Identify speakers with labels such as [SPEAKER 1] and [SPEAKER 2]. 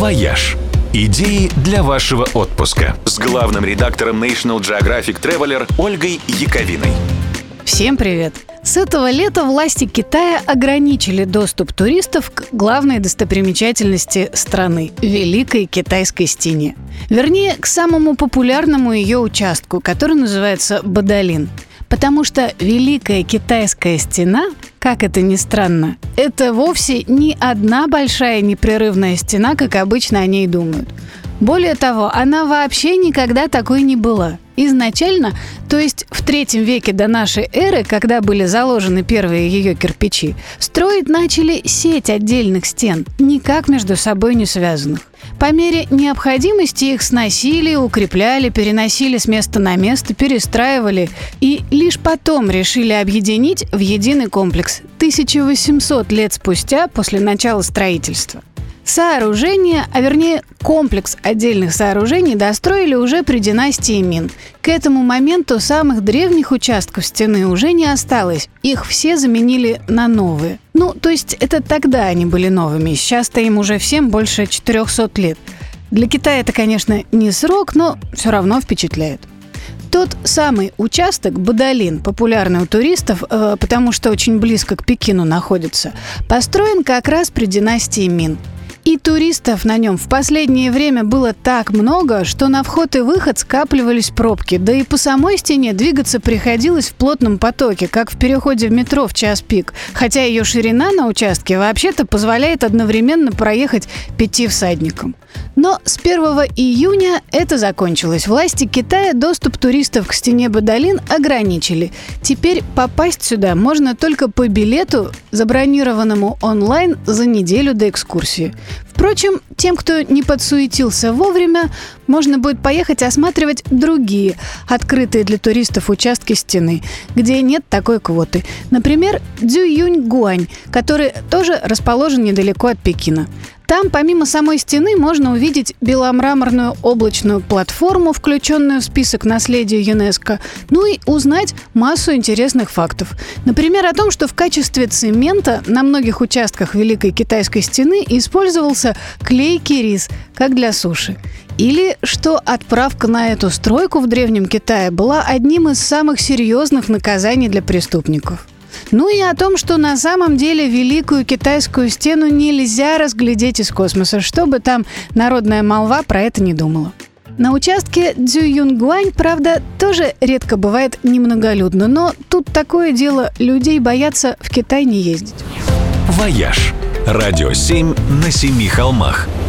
[SPEAKER 1] «Вояж». Идеи для вашего отпуска с главным редактором National Geographic Traveler Ольгой Яковиной.
[SPEAKER 2] Всем привет! С этого лета власти Китая ограничили доступ туристов к главной достопримечательности страны – Великой Китайской стене. Вернее, к самому популярному ее участку, который называется Бадалин. Потому что Великая Китайская стена, как это ни странно, это вовсе не одна большая непрерывная стена, как обычно о ней думают. Более того, она вообще никогда такой не была – Изначально, то есть в третьем веке до нашей эры, когда были заложены первые ее кирпичи, строить начали сеть отдельных стен, никак между собой не связанных. По мере необходимости их сносили, укрепляли, переносили с места на место, перестраивали и лишь потом решили объединить в единый комплекс 1800 лет спустя после начала строительства. Сооружение, а вернее комплекс отдельных сооружений достроили уже при династии Мин. К этому моменту самых древних участков стены уже не осталось. Их все заменили на новые. Ну, то есть это тогда они были новыми. Сейчас-то им уже всем больше 400 лет. Для Китая это, конечно, не срок, но все равно впечатляет. Тот самый участок Бадалин, популярный у туристов, э, потому что очень близко к Пекину находится, построен как раз при династии Мин. И туристов на нем в последнее время было так много, что на вход и выход скапливались пробки, да и по самой стене двигаться приходилось в плотном потоке, как в переходе в метро в час пик, хотя ее ширина на участке вообще-то позволяет одновременно проехать пяти всадникам. Но с 1 июня это закончилось. Власти Китая доступ туристов к стене Бадалин ограничили. Теперь попасть сюда можно только по билету, забронированному онлайн за неделю до экскурсии. Впрочем, тем, кто не подсуетился вовремя, можно будет поехать осматривать другие, открытые для туристов участки стены, где нет такой квоты. Например, Дзююнь-Гуань, который тоже расположен недалеко от Пекина. Там, помимо самой стены, можно увидеть беломраморную облачную платформу, включенную в список наследия ЮНЕСКО, ну и узнать массу интересных фактов. Например, о том, что в качестве цемента на многих участках Великой Китайской стены использовался клейкий рис, как для суши. Или что отправка на эту стройку в Древнем Китае была одним из самых серьезных наказаний для преступников. Ну и о том, что на самом деле Великую Китайскую стену нельзя разглядеть из космоса, чтобы там народная молва про это не думала. На участке Цзюйюнгуань, правда, тоже редко бывает немноголюдно, но тут такое дело, людей бояться в Китай не ездить.
[SPEAKER 1] «Вояж» – радио 7 на семи холмах –